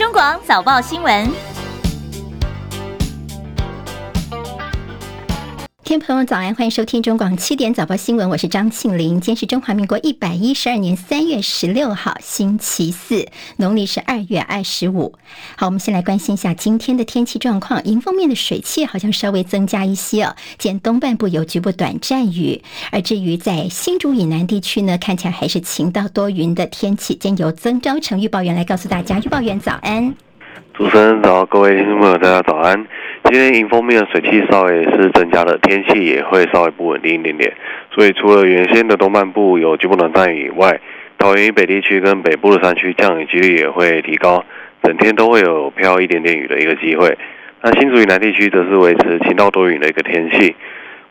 中广早报新闻。听朋友早安，欢迎收听中广七点早报新闻，我是张庆玲。今天是中华民国一百一十二年三月十六号，星期四，农历是二月二十五。好，我们先来关心一下今天的天气状况。迎风面的水汽好像稍微增加一些哦，见东半部有局部短暂雨，而至于在新竹以南地区呢，看起来还是晴到多云的天气。今天由曾昭成预报员来告诉大家，预报员早安。主持人早，各位听众朋友大家早安。今天迎风面的水汽稍微是增加了，天气也会稍微不稳定一点点。所以除了原先的东半部有局部短暂雨以外，桃园以北地区跟北部的山区降雨几率也会提高，整天都会有飘一点点雨的一个机会。那新竹以南地区则是维持晴到多云的一个天气。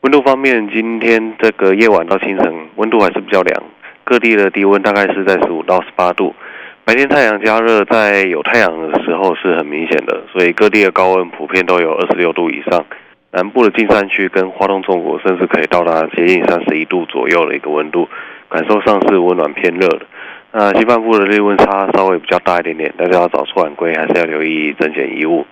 温度方面，今天这个夜晚到清晨温度还是比较凉，各地的低温大概是在十五到十八度。白天太阳加热，在有太阳的时候是很明显的，所以各地的高温普遍都有二十六度以上。南部的近山区跟花东纵谷甚至可以到达接近三十一度左右的一个温度，感受上是温暖偏热的。那西半部的日温差稍微比较大一点点，大家要早出晚归还是要留意增减衣物。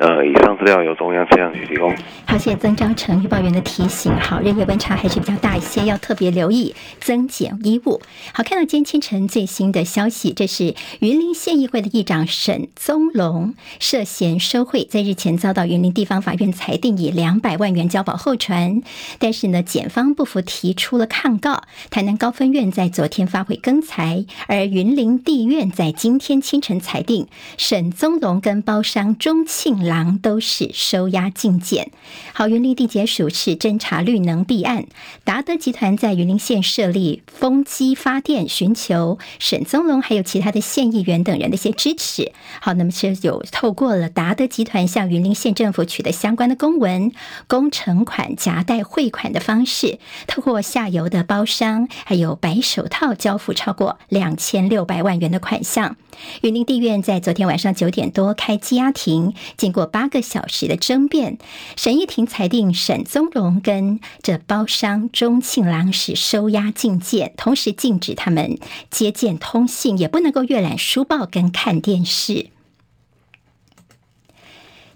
呃，以上资料由中央气象局提供。好，谢谢曾昭成预报员的提醒。好，日夜温差还是比较大一些，要特别留意增减衣物。好，看到今天清晨最新的消息，这是云林县议会的议长沈宗龙涉嫌收贿，在日前遭到云林地方法院裁定以两百万元交保候传，但是呢，检方不服提出了抗告。台南高分院在昨天发回更裁，而云林地院在今天清晨裁定沈宗龙跟包商钟庆郎都是收押禁见。好，云林地检署是侦查绿能弊案，达德集团在云林县设立风机发电，寻求沈宗龙还有其他的县议员等人的一些支持。好，那么是有透过了达德集团向云林县政府取得相关的公文，工程款夹带汇款的方式，透过下游的包商还有白手套交付超过两千六百万元的款项。云林地院在昨天晚上九点多开羁押庭，经过。过八个小时的争辩，审议庭裁定沈宗荣跟这包商钟庆郎是收押禁见，同时禁止他们接见、通信，也不能够阅览书报跟看电视。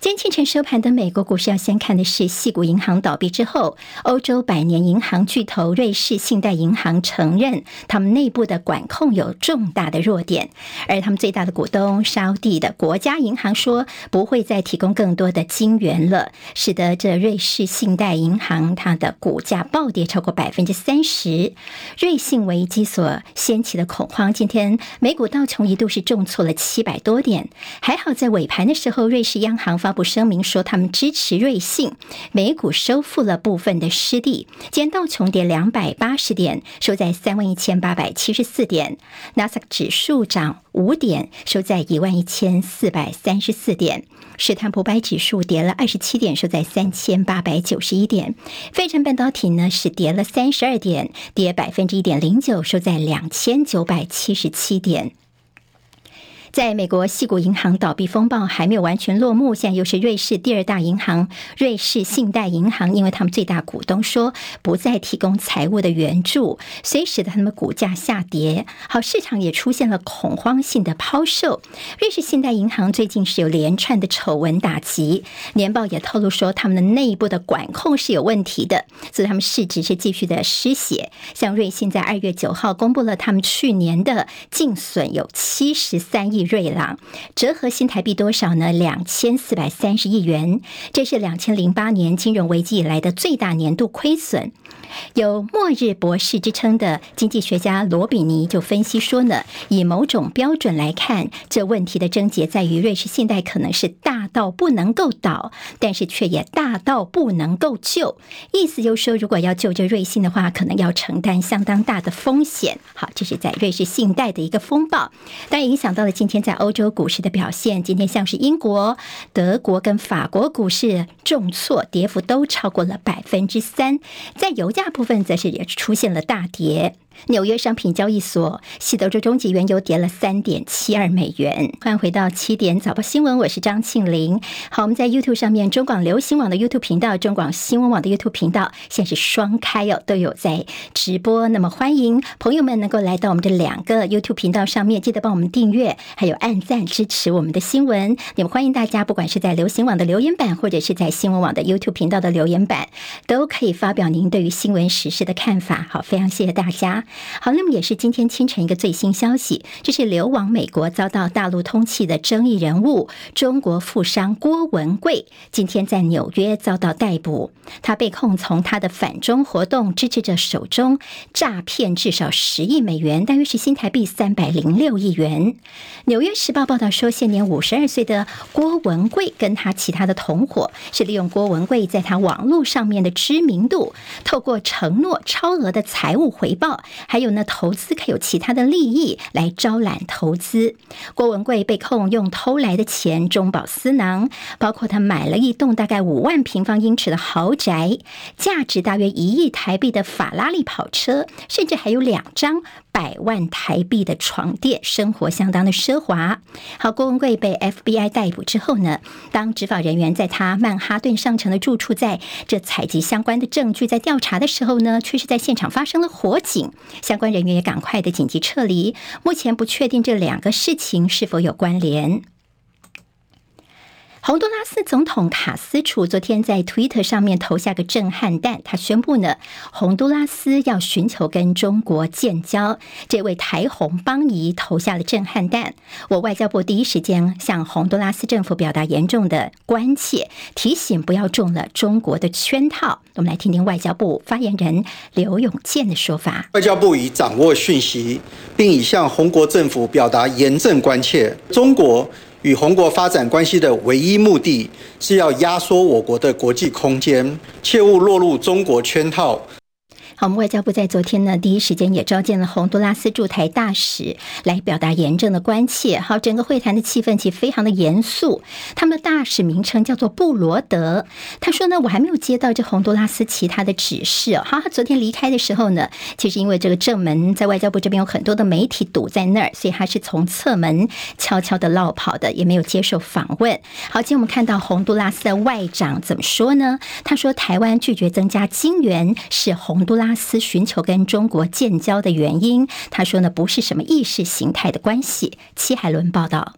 今天清晨收盘的美国股市，要先看的是矽谷银行倒闭之后，欧洲百年银行巨头瑞士信贷银行承认，他们内部的管控有重大的弱点，而他们最大的股东沙地的国家银行说不会再提供更多的金元了，使得这瑞士信贷银行它的股价暴跌超过百分之三十。瑞信危机所掀起的恐慌，今天美股道琼一度是重挫了七百多点，还好在尾盘的时候，瑞士央行发。不声明说他们支持瑞信，美股收复了部分的失地。今天道琼跌两百八十点，收在三万一千八百七十四点；纳斯达克指数涨五点，收在一万一千四百三十四点；史坦普百指数跌了二十七点，收在三千八百九十一点；费城半导体呢是跌了三十二点，跌百分之一点零九，收在两千九百七十七点。在美国，矽谷银行倒闭风暴还没有完全落幕，现在又是瑞士第二大银行瑞士信贷银行，因为他们最大股东说不再提供财务的援助，所以使得他们股价下跌。好，市场也出现了恐慌性的抛售。瑞士信贷银行最近是有连串的丑闻打击，年报也透露说他们的内部的管控是有问题的，所以他们市值是继续的失血。像瑞信在二月九号公布了他们去年的净损有七十三亿。瑞郎折合新台币多少呢？两千四百三十亿元，这是两千零八年金融危机以来的最大年度亏损。有“末日博士”之称的经济学家罗比尼就分析说呢，以某种标准来看，这问题的症结在于瑞士信贷可能是大到不能够倒，但是却也大到不能够救。意思就是说，如果要救这瑞信的话，可能要承担相当大的风险。好，这是在瑞士信贷的一个风暴，但影响到了今天在欧洲股市的表现。今天像是英国、德国跟法国股市重挫，跌幅都超过了百分之三。在油价。大部分则是也出现了大跌，纽约商品交易所西德州中级原油跌了三点七二美元。欢迎回到七点早报新闻，我是张庆玲。好，我们在 YouTube 上面，中广流行网的 YouTube 频道、中广新闻网的 YouTube 频道，现在是双开哦，都有在直播。那么欢迎朋友们能够来到我们这两个 YouTube 频道上面，记得帮我们订阅，还有按赞支持我们的新闻。那么欢迎大家，不管是在流行网的留言板，或者是在新闻网的 YouTube 频道的留言板，都可以发表您对于新闻时事的看法。好，非常谢谢大家。好，那么也是今天清晨一个最新消息，这是流亡美国遭到大陆通缉的争议人物中国富商郭文贵，今天在纽约遭到逮捕。他被控从他的反中活动支持者手中诈骗至少十亿美元，大约是新台币三百零六亿元。纽约时报报道说，现年五十二岁的郭文贵跟他其他的同伙是利用郭文贵在他网络上面的知名度，透过承诺超额的财务回报。还有呢，投资可有其他的利益来招揽投资。郭文贵被控用偷来的钱中饱私囊，包括他买了一栋大概五万平方英尺的豪宅，价值大约一亿台币的法拉利跑车，甚至还有两张百万台币的床垫，生活相当的奢华。好，郭文贵被 FBI 逮捕之后呢，当执法人员在他曼哈顿上城的住处，在这采集相关的证据，在调查的时候呢，却是在现场发生了火警。相关人员也赶快的紧急撤离，目前不确定这两个事情是否有关联。洪都拉斯总统卡斯楚昨天在 Twitter 上面投下个震撼弹，他宣布呢，洪都拉斯要寻求跟中国建交。这位台洪邦谊投下了震撼弹。我外交部第一时间向洪都拉斯政府表达严重的关切，提醒不要中了中国的圈套。我们来听听外交部发言人刘永健的说法。外交部已掌握讯息，并已向洪国政府表达严正关切。中国。与红国发展关系的唯一目的是要压缩我国的国际空间，切勿落入中国圈套。好，我们外交部在昨天呢，第一时间也召见了洪都拉斯驻台大使，来表达严正的关切。好，整个会谈的气氛其实非常的严肃。他们的大使名称叫做布罗德。他说呢，我还没有接到这洪都拉斯其他的指示。好，他昨天离开的时候呢，其实因为这个正门在外交部这边有很多的媒体堵在那儿，所以他是从侧门悄悄的落跑的，也没有接受访问。好，今天我们看到洪都拉斯的外长怎么说呢？他说，台湾拒绝增加金援是洪都拉拉斯寻求跟中国建交的原因，他说呢，不是什么意识形态的关系。戚海伦报道。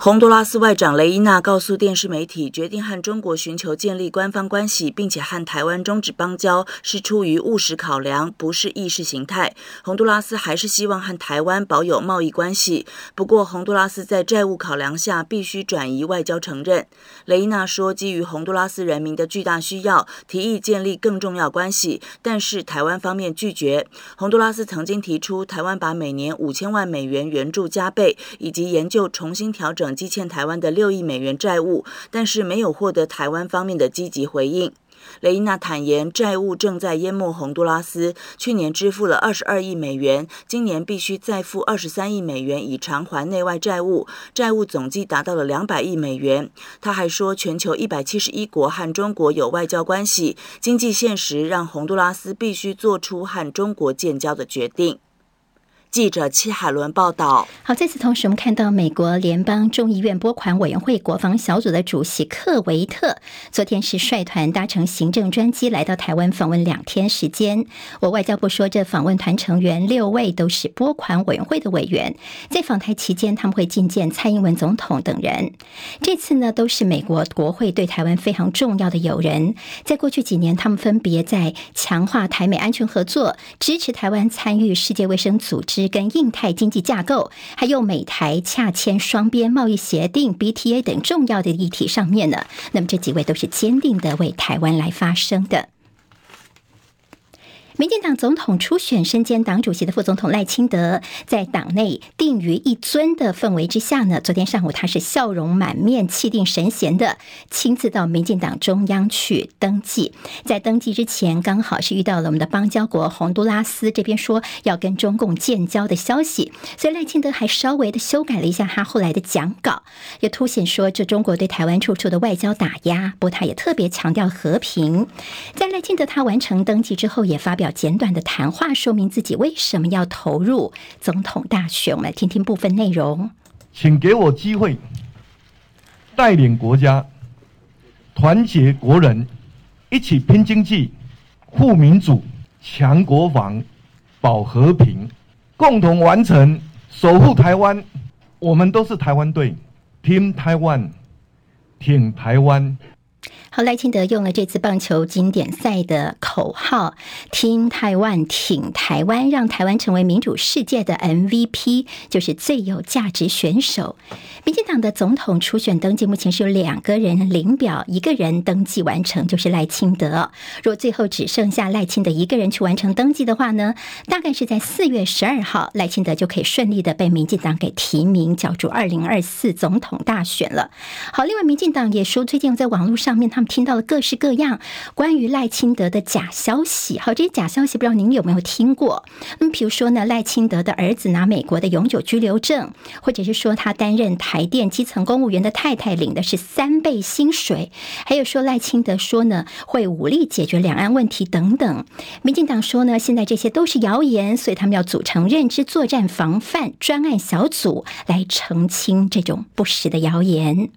洪都拉斯外长雷伊娜告诉电视媒体，决定和中国寻求建立官方关系，并且和台湾终止邦交，是出于务实考量，不是意识形态。洪都拉斯还是希望和台湾保有贸易关系，不过洪都拉斯在债务考量下必须转移外交承认。雷伊娜说，基于洪都拉斯人民的巨大需要，提议建立更重要关系，但是台湾方面拒绝。洪都拉斯曾经提出，台湾把每年五千万美元援助加倍，以及研究重新调整。积欠台湾的六亿美元债务，但是没有获得台湾方面的积极回应。雷伊娜坦言，债务正在淹没洪都拉斯。去年支付了二十二亿美元，今年必须再付二十三亿美元以偿还内外债务，债务总计达到了两百亿美元。他还说，全球一百七十一国和中国有外交关系，经济现实让洪都拉斯必须做出和中国建交的决定。记者戚海伦报道。好，在此同时，我们看到美国联邦众议院拨款委员会国防小组的主席克维特，昨天是率团搭乘行政专机来到台湾访问两天时间。我外交部说，这访问团成员六位都是拨款委员会的委员，在访台期间，他们会觐见蔡英文总统等人。这次呢，都是美国国会对台湾非常重要的友人。在过去几年，他们分别在强化台美安全合作，支持台湾参与世界卫生组织。跟印太经济架构，还有美台洽签双边贸易协定 （BTA） 等重要的议题上面呢，那么这几位都是坚定的为台湾来发声的。民进党总统初选身兼党主席的副总统赖清德，在党内定于一尊的氛围之下呢，昨天上午他是笑容满面、气定神闲的亲自到民进党中央去登记。在登记之前，刚好是遇到了我们的邦交国洪都拉斯这边说要跟中共建交的消息，所以赖清德还稍微的修改了一下他后来的讲稿，也凸显说这中国对台湾处处的外交打压。不过他也特别强调和平。在赖清德他完成登记之后，也发表。表简短的谈话，说明自己为什么要投入总统大选。我们来听听部分内容。请给我机会，带领国家，团结国人，一起拼经济、护民主、强国防、保和平，共同完成守护台湾。我们都是台湾队，Team Taiwan，挺台湾。好，赖清德用了这次棒球经典赛的口号“听台湾，挺台湾”，让台湾成为民主世界的 MVP，就是最有价值选手。民进党的总统初选登记目前是有两个人领表，一个人登记完成，就是赖清德。若最后只剩下赖清德一个人去完成登记的话呢，大概是在四月十二号，赖清德就可以顺利的被民进党给提名，角逐二零二四总统大选了。好，另外民进党也说，最近在网络上面。们听到了各式各样关于赖清德的假消息，好，这些假消息不知道您有没有听过？那么，比如说呢，赖清德的儿子拿美国的永久居留证，或者是说他担任台电基层公务员的太太领的是三倍薪水，还有说赖清德说呢会武力解决两岸问题等等。民进党说呢，现在这些都是谣言，所以他们要组成认知作战防范专案小组来澄清这种不实的谣言。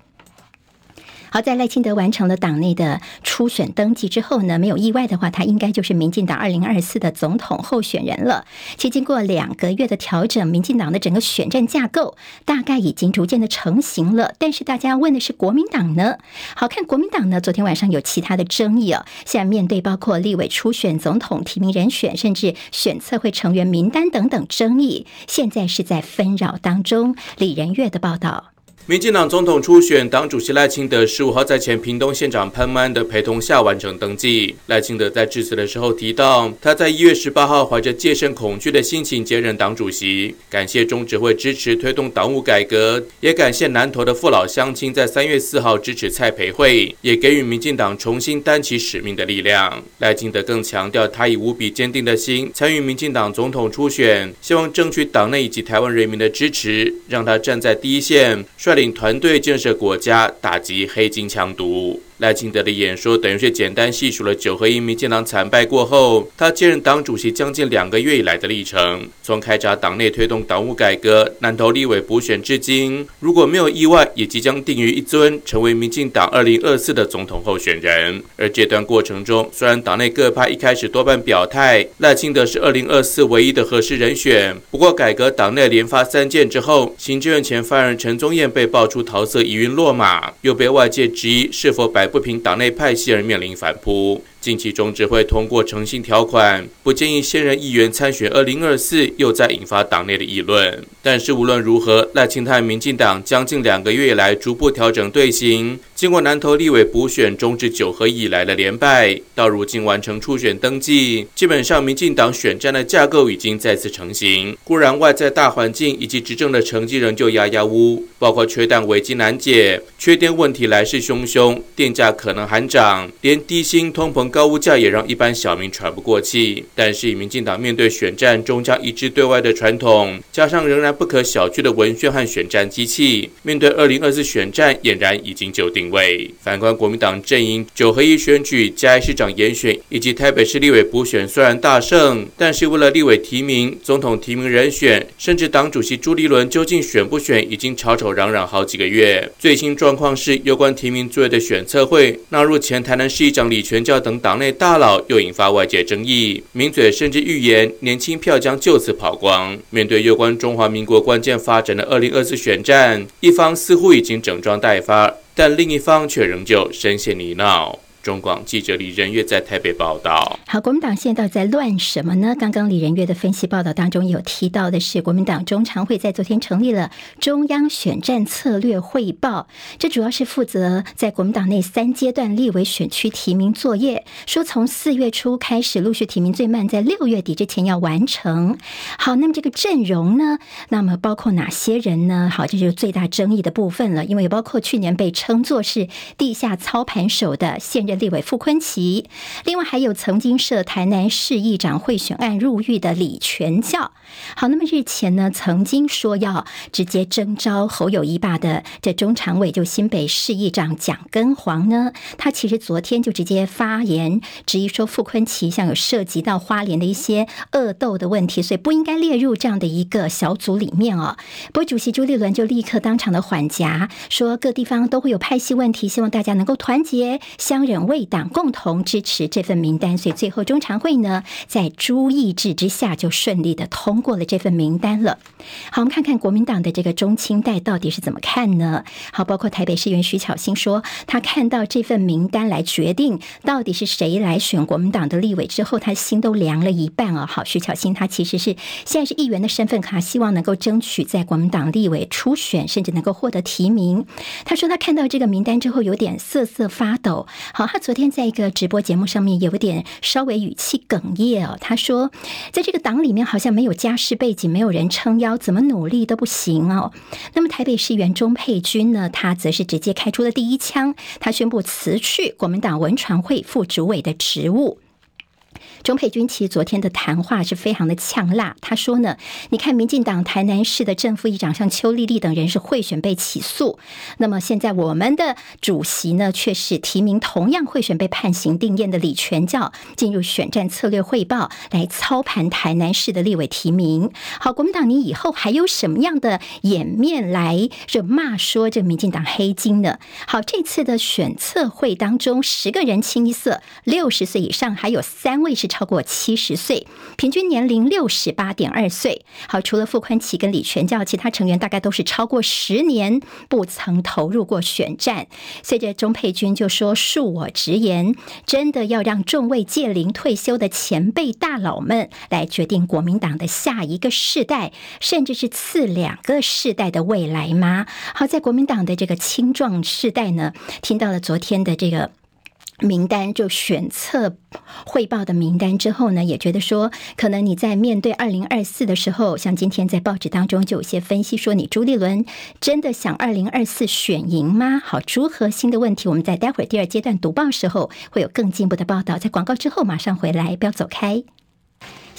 好，在赖清德完成了党内的初选登记之后呢，没有意外的话，他应该就是民进党二零二四的总统候选人了。其经过两个月的调整，民进党的整个选战架构大概已经逐渐的成型了。但是大家问的是国民党呢？好，看国民党呢，昨天晚上有其他的争议哦。现在面对包括立委初选、总统提名人选，甚至选测会成员名单等等争议，现在是在纷扰当中。李仁月的报道。民进党总统初选党主席赖清德十五号在前屏东县长潘曼的陪同下完成登记。赖清德在致辞的时候提到，他在一月十八号怀着戒慎恐惧的心情接任党主席，感谢中执会支持推动党务改革，也感谢南投的父老乡亲在三月四号支持蔡培慧，也给予民进党重新担起使命的力量。赖清德更强调，他以无比坚定的心参与民进党总统初选，希望争取党内以及台湾人民的支持，让他站在第一线。领团队建设国家，打击黑金强毒。赖清德的演说等于是简单细数了九合一民进党惨败过后，他接任党主席将近两个月以来的历程。从开闸党内推动党务改革、南投立委补选至今，如果没有意外，也即将定于一尊，成为民进党二零二四的总统候选人。而这段过程中，虽然党内各派一开始多半表态赖清德是二零二四唯一的合适人选，不过改革党内连发三箭之后，行政院前发言人陈宗彦被爆出桃色疑云落马，又被外界质疑是否摆。不平党内派系而面临反扑。近期中执会通过诚信条款，不建议现任议员参选二零二四，又在引发党内的议论。但是无论如何，赖清泰民进党将近两个月以来逐步调整队形，经过南投立委补选终至九合以来的连败，到如今完成初选登记，基本上民进党选战的架构已经再次成型。固然外在大环境以及执政的成绩仍旧压压乌，包括缺蛋危机难解，缺电问题来势汹汹，电价可能还涨，连低薪通膨。高物价也让一般小民喘不过气，但是以民进党面对选战终将一致对外的传统，加上仍然不可小觑的文宣和选战机器，面对二零二四选战俨然已经就定位。反观国民党阵营，九合一选举、嘉义市长严选以及台北市立委补选虽然大胜，但是为了立委提名、总统提名人选，甚至党主席朱立伦究竟选不选，已经吵吵嚷嚷好几个月。最新状况是，有关提名作业的选测会纳入前台南市议长李全教等。党内大佬又引发外界争议，名嘴甚至预言年轻票将就此跑光。面对有关中华民国关键发展的二零二四选战，一方似乎已经整装待发，但另一方却仍旧深陷泥淖。中广记者李仁月在台北报道。好，国民党现在在乱什么呢？刚刚李仁月的分析报道当中有提到的是，国民党中常会在昨天成立了中央选战策略汇报，这主要是负责在国民党内三阶段立委选区提名作业，说从四月初开始陆续提名，最慢在六月底之前要完成。好，那么这个阵容呢？那么包括哪些人呢？好，这就是最大争议的部分了，因为包括去年被称作是地下操盘手的现任。立委傅崐萁，另外还有曾经涉台南市议长贿选案入狱的李全教。好，那么日前呢，曾经说要直接征召侯友宜爸的这中常委，就新北市议长蒋根煌呢，他其实昨天就直接发言质疑说，傅崐萁像有涉及到花莲的一些恶斗的问题，所以不应该列入这样的一个小组里面哦。不过主席朱立伦就立刻当场的缓颊，说各地方都会有派系问题，希望大家能够团结相忍为党，共同支持这份名单。所以最后中常会呢，在朱意志之下就顺利的通过了这份名单了。好，我们看看国民党的这个中青代到底是怎么看呢？好，包括台北市议员徐巧芯说，他看到这份名单来决定到底是谁来选国民党的立委之后，他心都凉了一半啊。好，徐巧芯他其实是现在是议员的身份，他希望能够争取在国民党立委初选，甚至能够获得提名。他说他看到这个名单之后有点瑟瑟发抖。好，他昨天在一个直播节目上面有点稍微语气哽咽哦。他说，在这个党里面好像没有家世背景，没有人撑腰，怎么努力都不行哦。那么台北市议员钟沛君呢，他则是直接开出了第一枪，他宣布辞去国民党文传会副主委的职务。钟佩君其实昨天的谈话是非常的呛辣。他说呢，你看民进党台南市的正副议长像邱丽丽等人是贿选被起诉，那么现在我们的主席呢，却是提名同样贿选被判刑定谳的李全教进入选战策略汇报，来操盘台南市的立委提名。好，国民党你以后还有什么样的颜面来这骂说这民进党黑金呢？好，这次的选测会当中，十个人清一色六十岁以上，还有三位是。超过七十岁，平均年龄六十八点二岁。好，除了傅宽奇跟李全教，其他成员大概都是超过十年不曾投入过选战。随着钟佩君就说：“恕我直言，真的要让众位届龄退休的前辈大佬们来决定国民党的下一个世代，甚至是次两个世代的未来吗？”好，在国民党的这个青壮世代呢，听到了昨天的这个。名单就选测汇报的名单之后呢，也觉得说，可能你在面对二零二四的时候，像今天在报纸当中就有些分析说，你朱立伦真的想二零二四选赢吗？好，朱核心的问题，我们在待会儿第二阶段读报时候会有更进一步的报道。在广告之后马上回来，不要走开。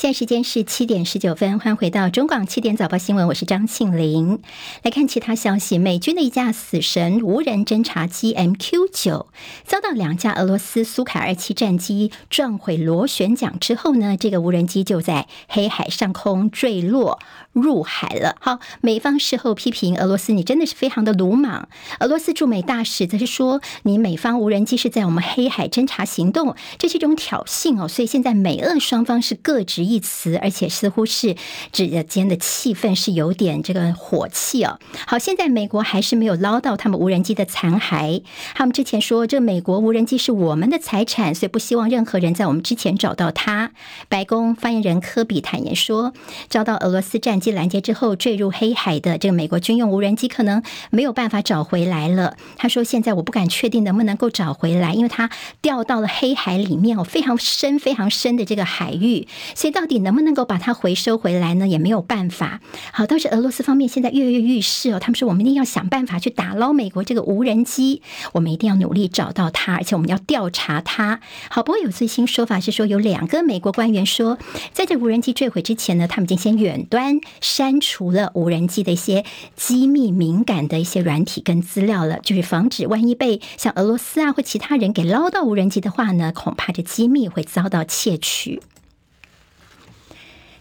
现在时间是七点十九分，欢迎回到中广七点早报新闻，我是张庆玲。来看其他消息，美军的一架死神无人侦察机 MQ 九遭到两架俄罗斯苏凯二七战机撞毁螺旋桨之后呢，这个无人机就在黑海上空坠落入海了。好，美方事后批评俄罗斯，你真的是非常的鲁莽。俄罗斯驻美大使则是说，你美方无人机是在我们黑海侦察行动，这是一种挑衅哦。所以现在美俄双方是各执一词，而且似乎是之间的气氛是有点这个火气哦。好，现在美国还是没有捞到他们无人机的残骸。他们之前说，这美国无人机是我们的财产，所以不希望任何人在我们之前找到它。白宫发言人科比坦言说，遭到俄罗斯战机拦截之后坠入黑海的这个美国军用无人机，可能没有办法找回来了。他说，现在我不敢确定能不能够找回来，因为它掉到了黑海里面哦，非常深、非常深的这个海域，所以到底能不能够把它回收回来呢？也没有办法。好，倒是俄罗斯方面现在跃跃欲试哦，他们说我们一定要想办法去打捞美国这个无人机，我们一定要努力找到它，而且我们要调查它。好，不过有最新说法是说，有两个美国官员说，在这无人机坠毁之前呢，他们已经先远端删除了无人机的一些机密敏感的一些软体跟资料了，就是防止万一被像俄罗斯啊或其他人给捞到无人机的话呢，恐怕这机密会遭到窃取。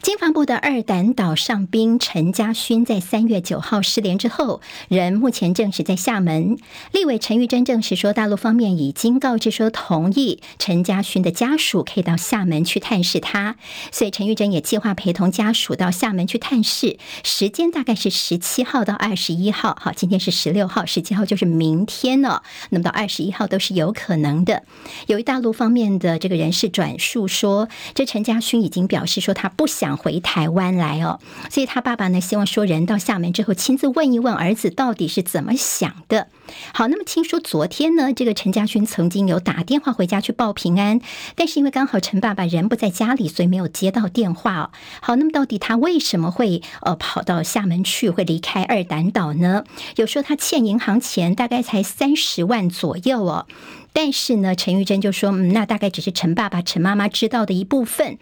经防部的二胆岛上兵陈家勋在三月九号失联之后，人目前证实在厦门。立委陈玉珍证实说，大陆方面已经告知说同意陈家勋的家属可以到厦门去探视他，所以陈玉珍也计划陪同家属到厦门去探视，时间大概是十七号到二十一号。好，今天是十六号，十七号就是明天了。那么到二十一号都是有可能的。由于大陆方面的这个人士转述说，这陈家勋已经表示说他不想。回台湾来哦，所以他爸爸呢，希望说人到厦门之后亲自问一问儿子到底是怎么想的。好，那么听说昨天呢，这个陈家勋曾经有打电话回家去报平安，但是因为刚好陈爸爸人不在家里，所以没有接到电话哦。好，那么到底他为什么会呃跑到厦门去，会离开二胆岛呢？有说他欠银行钱大概才三十万左右哦。但是呢，陈玉珍就说，嗯，那大概只是陈爸爸、陈妈妈知道的一部分。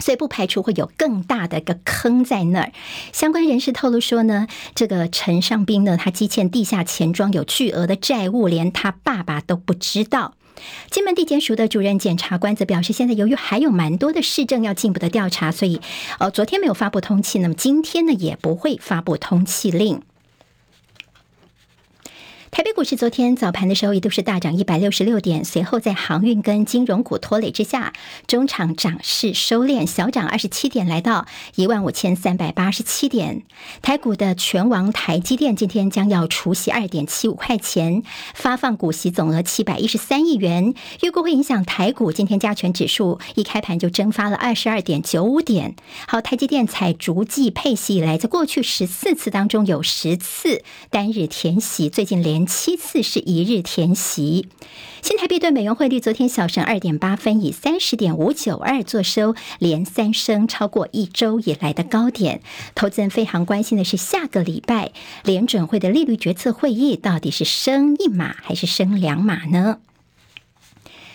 所以不排除会有更大的一个坑在那儿。相关人士透露说呢，这个陈尚斌呢，他积欠地下钱庄有巨额的债务，连他爸爸都不知道。金门地检署的主任检察官则表示，现在由于还有蛮多的市政要进一步的调查，所以呃，昨天没有发布通缉，那么今天呢也不会发布通缉令。台北股市昨天早盘的时候一度是大涨一百六十六点，随后在航运跟金融股拖累之下，中场涨势收敛，小涨二十七点，来到一万五千三百八十七点。台股的权王台积电今天将要除息二点七五块钱，发放股息总额七百一十三亿元，预估会影响台股今天加权指数一开盘就蒸发了二十二点九五点。好，台积电采逐季配息以来，在过去十四次当中有十次单日填息，最近连七次是一日填息，新台币对美元汇率昨天小升二点八分，以三十点五九二作收，连三升，超过一周以来的高点。投资人非常关心的是，下个礼拜联准会的利率决策会议到底是升一码还是升两码呢？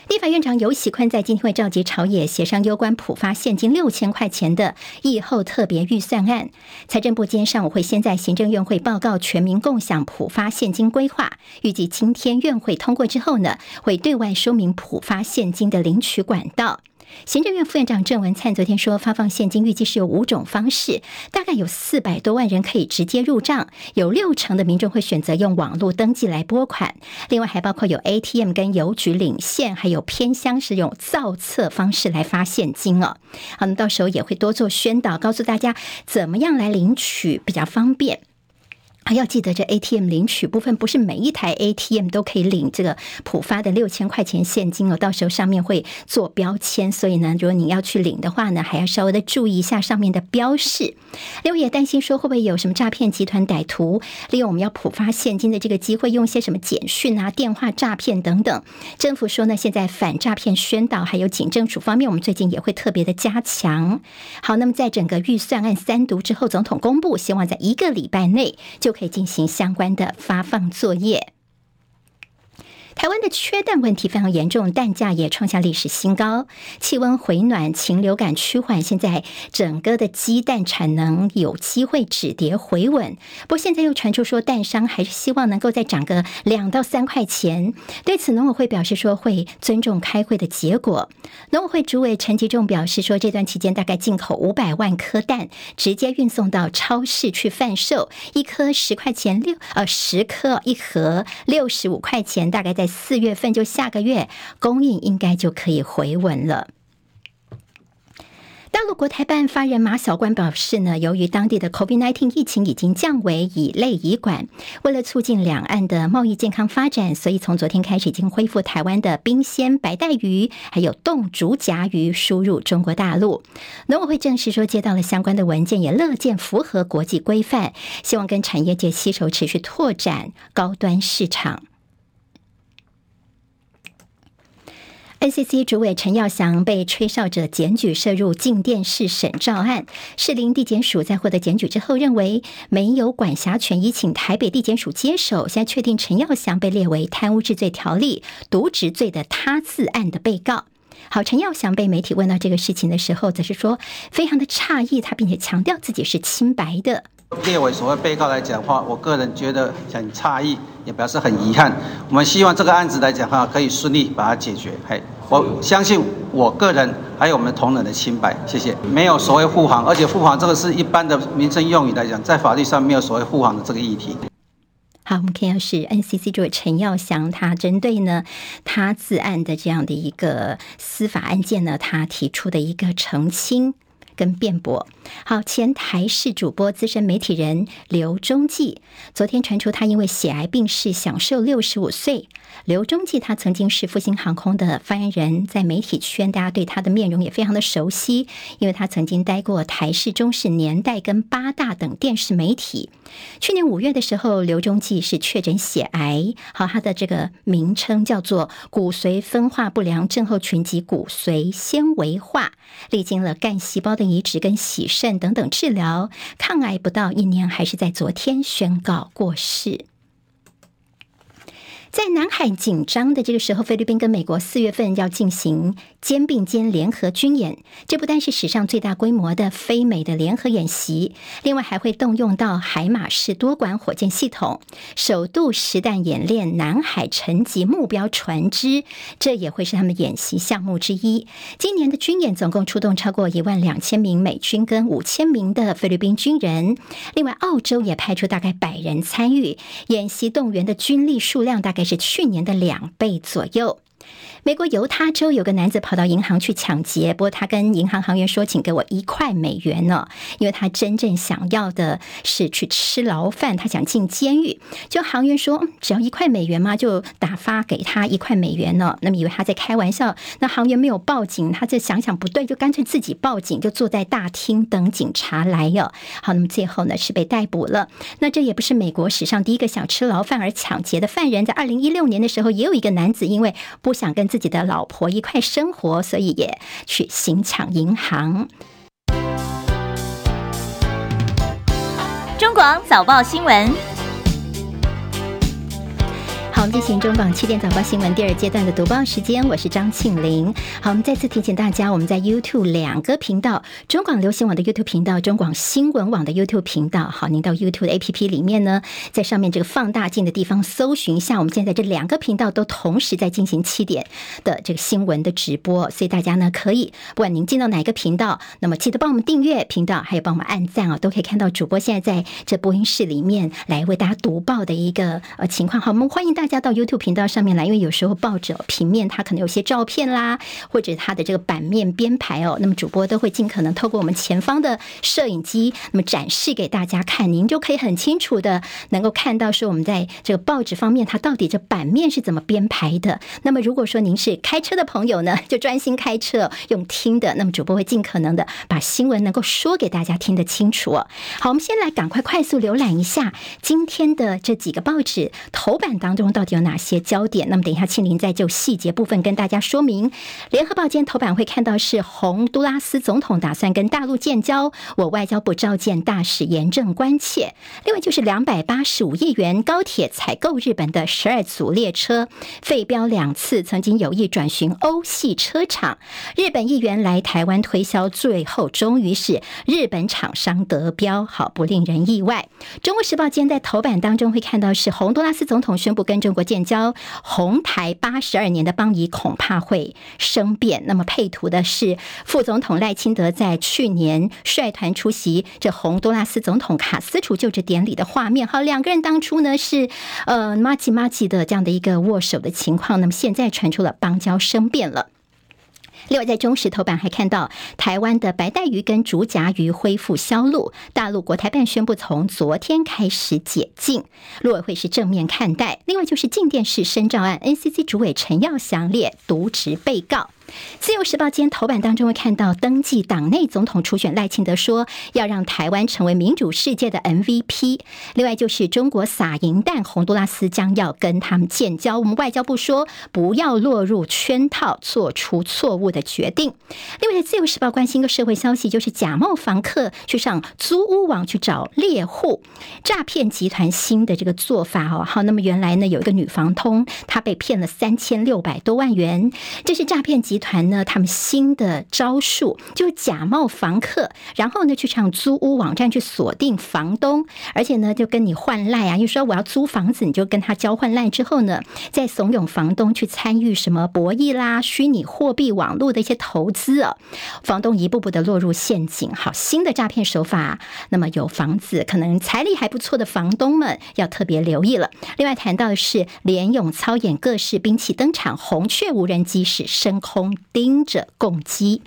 立法院长游喜坤在今天会召集朝野协商攸关普发现金六千块钱的疫后特别预算案。财政部今天上午会先在行政院会报告全民共享普发现金规划，预计今天院会通过之后呢，会对外说明普发现金的领取管道。行政院副院长郑文灿昨天说，发放现金预计是有五种方式，大概有四百多万人可以直接入账，有六成的民众会选择用网络登记来拨款，另外还包括有 ATM 跟邮局领现，还有偏乡是用造册方式来发现金哦。好，那到时候也会多做宣导，告诉大家怎么样来领取比较方便。还要记得，这 ATM 领取部分不是每一台 ATM 都可以领这个普发的六千块钱现金哦。到时候上面会做标签，所以呢，如果你要去领的话呢，还要稍微的注意一下上面的标示。六爷担心说，会不会有什么诈骗集团歹徒利用我们要普发现金的这个机会，用一些什么简讯啊、电话诈骗等等。政府说呢，现在反诈骗宣导还有警政署方面，我们最近也会特别的加强。好，那么在整个预算案三读之后，总统公布，希望在一个礼拜内就。可以进行相关的发放作业。台湾的缺蛋问题非常严重，蛋价也创下历史新高。气温回暖，禽流感趋缓，现在整个的鸡蛋产能有机会止跌回稳。不过现在又传出说，蛋商还是希望能够再涨个两到三块钱。对此，农委会表示说会尊重开会的结果。农委会主委陈吉仲表示说，这段期间大概进口五百万颗蛋，直接运送到超市去贩售，一颗十块钱六，呃，十颗一盒六十五块钱，大概在。四月份就下个月供应应该就可以回稳了。大陆国台办发言人马晓光表示呢，由于当地的 COVID-19 疫情已经降为乙类乙管，为了促进两岸的贸易健康发展，所以从昨天开始已经恢复台湾的冰鲜白带鱼还有冻竹荚鱼输入中国大陆。农委会证实说接到了相关的文件，也乐见符合国际规范，希望跟产业界携手持续拓展高端市场。NCC 主委陈耀祥被吹哨者检举涉入静电视审照案，士林地检署在获得检举之后，认为没有管辖权，已请台北地检署接手。现在确定陈耀祥被列为贪污治罪条例渎职罪的他自案的被告。好，陈耀祥被媒体问到这个事情的时候，则是说非常的诧异，他并且强调自己是清白的。列为所谓被告来讲话，我个人觉得很诧异，也表示很遗憾。我们希望这个案子来讲的话，可以顺利把它解决。嘿。我相信我个人还有我们同仁的清白，谢谢。没有所谓护航，而且护航这个是一般的民生用语来讲，在法律上没有所谓护航的这个议题。好，我们看到是 NCC 主委陈耀祥，他针对呢他自案的这样的一个司法案件呢，他提出的一个澄清。跟辩驳。好，前台视主播、资深媒体人刘忠继，昨天传出他因为血癌病逝，享寿六十五岁。刘忠继他曾经是复兴航空的发言人，在媒体圈大家对他的面容也非常的熟悉，因为他曾经待过台视、中视、年代跟八大等电视媒体。去年五月的时候，刘忠继是确诊血癌，好，他的这个名称叫做骨髓分化不良症候群及骨髓纤维化，历经了干细胞的移植跟洗肾等等治疗，抗癌不到一年，还是在昨天宣告过世。在南海紧张的这个时候，菲律宾跟美国四月份要进行肩并肩联合军演，这不但是史上最大规模的非美的联合演习，另外还会动用到海马式多管火箭系统，首度实弹演练南海沉级目标船只，这也会是他们演习项目之一。今年的军演总共出动超过一万两千名美军跟五千名的菲律宾军人，另外澳洲也派出大概百人参与演习，动员的军力数量大概是去年的两倍左右。美国犹他州有个男子跑到银行去抢劫，不过他跟银行行员说：“请给我一块美元呢，因为他真正想要的是去吃牢饭，他想进监狱。”就行员说：“只要一块美元嘛，就打发给他一块美元呢。”那么以为他在开玩笑，那行员没有报警，他就想想不对，就干脆自己报警，就坐在大厅等警察来哟。好，那么最后呢是被逮捕了。那这也不是美国史上第一个想吃牢饭而抢劫的犯人，在二零一六年的时候，也有一个男子因为不想跟自己的老婆一块生活，所以也去行抢银行。中广早报新闻。好，我们进行中广七点早报新闻第二阶段的读报时间，我是张庆玲。好，我们再次提醒大家，我们在 YouTube 两个频道，中广流行网的 YouTube 频道，中广新闻网的 YouTube 频道。好，您到 YouTube 的 APP 里面呢，在上面这个放大镜的地方搜寻一下，我们现在这两个频道都同时在进行七点的这个新闻的直播，所以大家呢可以，不管您进到哪一个频道，那么记得帮我们订阅频道，还有帮我们按赞啊，都可以看到主播现在在这播音室里面来为大家读报的一个呃情况。好，我们欢迎大家。大家到 YouTube 频道上面来，因为有时候报纸平面它可能有些照片啦，或者它的这个版面编排哦，那么主播都会尽可能透过我们前方的摄影机，那么展示给大家看，您就可以很清楚的能够看到说我们在这个报纸方面它到底这版面是怎么编排的。那么如果说您是开车的朋友呢，就专心开车用听的，那么主播会尽可能的把新闻能够说给大家听得清楚。好，我们先来赶快快速浏览一下今天的这几个报纸头版当中。到底有哪些焦点？那么等一下，庆玲再就细节部分跟大家说明。联合报今天头版会看到是洪都拉斯总统打算跟大陆建交，我外交部召见大使严正关切。另外就是两百八十五亿元高铁采购日本的十二组列车，废标两次，曾经有意转寻欧系车厂。日本议员来台湾推销，最后终于是日本厂商得标，好不令人意外。中国时报今天在头版当中会看到是洪都拉斯总统宣布跟中国建交，红台八十二年的邦谊恐怕会生变。那么配图的是副总统赖清德在去年率团出席这洪都拉斯总统卡斯楚就职典礼的画面。好，两个人当初呢是呃麻吉麻吉的这样的一个握手的情况。那么现在传出了邦交生变了。另外，在中时头版还看到台湾的白带鱼跟竹荚鱼恢复销路，大陆国台办宣布从昨天开始解禁，陆委会是正面看待。另外，就是静电视深照案，NCC 主委陈耀祥列渎职被告。自由时报今天头版当中会看到，登记党内总统初选赖清德说要让台湾成为民主世界的 MVP。另外就是中国撒银弹，洪都拉斯将要跟他们建交。我们外交部说不要落入圈套，做出错误的决定。另外，自由时报关心一个社会消息，就是假冒房客去上租屋网去找猎户，诈骗集团新的这个做法哦。好，那么原来呢有一个女房东，她被骗了三千六百多万元，这是诈骗集。集团呢，他们新的招数就是假冒房客，然后呢去上租屋网站去锁定房东，而且呢就跟你换赖啊，又说我要租房子，你就跟他交换赖之后呢，再怂恿房东去参与什么博弈啦、虚拟货币网络的一些投资啊，房东一步步的落入陷阱。好，新的诈骗手法，那么有房子可能财力还不错的房东们要特别留意了。另外谈到的是联咏操演各式兵器登场，红雀无人机是升空。盯着共机。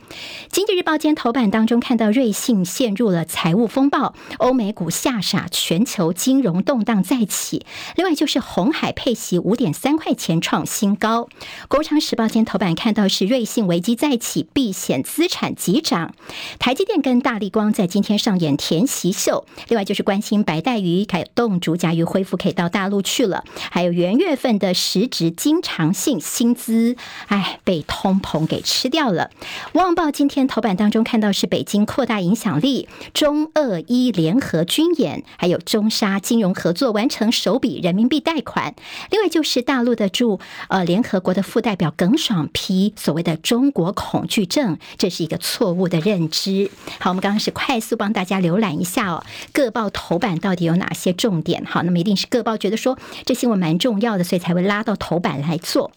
经济日报今天头版当中看到，瑞信陷入了财务风暴，欧美股吓傻，全球金融动荡再起。另外就是红海配息五点三块钱创新高。工商时报今天头版看到是瑞信危机再起，避险资产急涨。台积电跟大力光在今天上演填席秀。另外就是关心白带鱼还有冻竹甲鱼恢复可以到大陆去了，还有元月份的实值经常性薪资，哎，被通膨。红给吃掉了。《旺报》今天头版当中看到是北京扩大影响力，中俄伊联合军演，还有中沙金融合作完成首笔人民币贷款。另外就是大陆的驻呃联合国的副代表耿爽批所谓的中国恐惧症，这是一个错误的认知。好，我们刚刚是快速帮大家浏览一下哦，各报头版到底有哪些重点？好，那么一定是各报觉得说这新闻蛮重要的，所以才会拉到头版来做。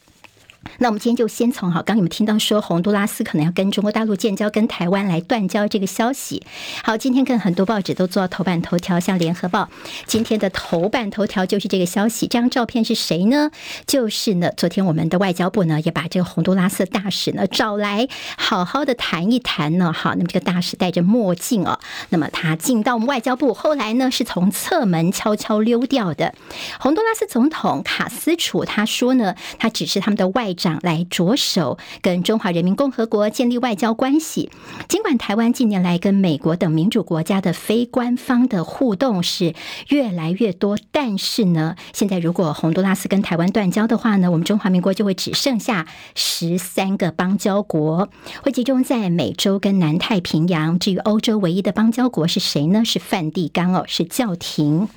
那我们今天就先从哈，刚你们听到说洪都拉斯可能要跟中国大陆建交，跟台湾来断交这个消息。好，今天跟很多报纸都做到头版头条，像联合报今天的头版头条就是这个消息。这张照片是谁呢？就是呢，昨天我们的外交部呢也把这个洪都拉斯大使呢找来，好好的谈一谈呢。好，那么这个大使戴着墨镜哦，那么他进到我们外交部，后来呢是从侧门悄悄溜掉的。洪都拉斯总统卡斯楚他说呢，他只是他们的外。长来着手跟中华人民共和国建立外交关系。尽管台湾近年来跟美国等民主国家的非官方的互动是越来越多，但是呢，现在如果洪都拉斯跟台湾断交的话呢，我们中华民国就会只剩下十三个邦交国，会集中在美洲跟南太平洋。至于欧洲唯一的邦交国是谁呢？是梵蒂冈哦，是教廷。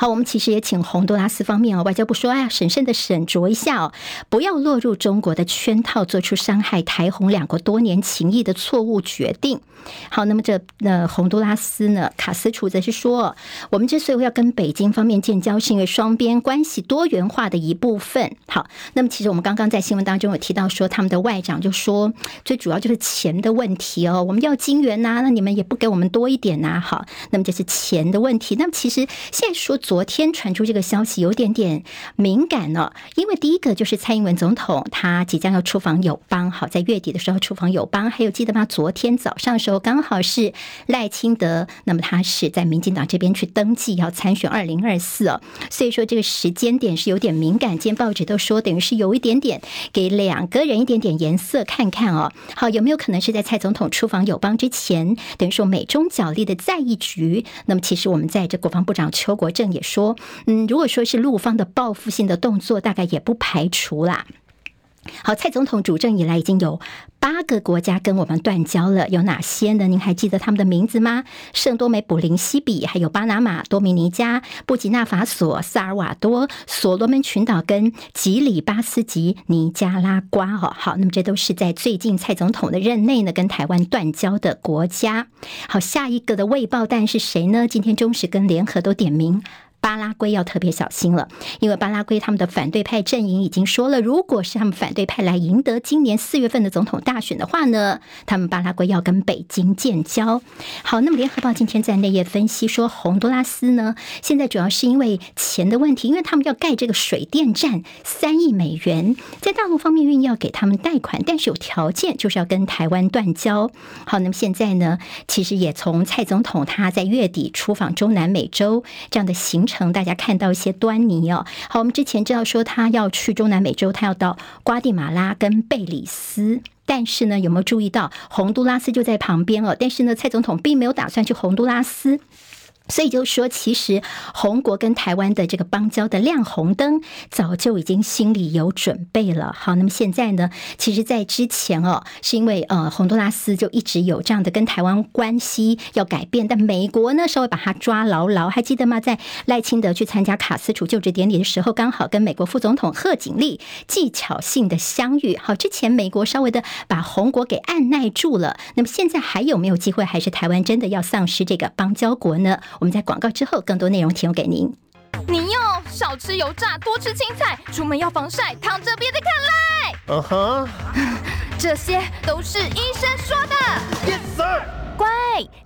好，我们其实也请洪都拉斯方面哦，外交部说，哎呀，审慎的审酌一下哦，不要落入中国的圈套，做出伤害台洪两国多年情谊的错误决定。好，那么这呃，洪都拉斯呢，卡斯楚则是说，我们之所以要跟北京方面建交，是因为双边关系多元化的一部分。好，那么其实我们刚刚在新闻当中有提到说，他们的外长就说，最主要就是钱的问题哦，我们要金元呐，那你们也不给我们多一点呐。好，那么这是钱的问题。那么其实现在说。昨天传出这个消息有点点敏感呢，因为第一个就是蔡英文总统他即将要出访友邦，好，在月底的时候出访友邦，还有记得吗？昨天早上的时候刚好是赖清德，那么他是在民进党这边去登记要参选二零二四哦，所以说这个时间点是有点敏感，今天报纸都说等于是有一点点给两个人一点点颜色看看哦，好，有没有可能是在蔡总统出访友邦之前，等于说美中角力的再一局？那么其实我们在这国防部长邱国正也。说，嗯，如果说是陆方的报复性的动作，大概也不排除啦。好，蔡总统主政以来已经有八个国家跟我们断交了，有哪些呢？您还记得他们的名字吗？圣多美、普林西比，还有巴拿马、多米尼加、布吉纳法索、萨尔瓦多、所罗门群岛跟吉里巴斯及尼加拉瓜。哦，好，那么这都是在最近蔡总统的任内呢，跟台湾断交的国家。好，下一个的未爆弹是谁呢？今天中时跟联合都点名。巴拉圭要特别小心了，因为巴拉圭他们的反对派阵营已经说了，如果是他们反对派来赢得今年四月份的总统大选的话呢，他们巴拉圭要跟北京建交。好，那么联合报今天在内页分析说，洪都拉斯呢，现在主要是因为钱的问题，因为他们要盖这个水电站，三亿美元，在大陆方面愿意要给他们贷款，但是有条件，就是要跟台湾断交。好，那么现在呢，其实也从蔡总统他在月底出访中南美洲这样的行程大家看到一些端倪哦。好，我们之前知道说他要去中南美洲，他要到瓜地马拉跟贝里斯，但是呢，有没有注意到洪都拉斯就在旁边哦？但是呢，蔡总统并没有打算去洪都拉斯。所以就说，其实洪国跟台湾的这个邦交的亮红灯，早就已经心里有准备了。好，那么现在呢，其实，在之前哦，是因为呃，洪都拉斯就一直有这样的跟台湾关系要改变，但美国呢稍微把他抓牢牢，还记得吗？在赖清德去参加卡斯楚就职典礼的时候，刚好跟美国副总统贺锦丽技巧性的相遇。好，之前美国稍微的把洪国给按捺住了，那么现在还有没有机会？还是台湾真的要丧失这个邦交国呢？我们在广告之后，更多内容提供给您。你要少吃油炸，多吃青菜，出门要防晒，躺着别再看赖。嗯哼，这些都是医生说的。Yes sir。乖，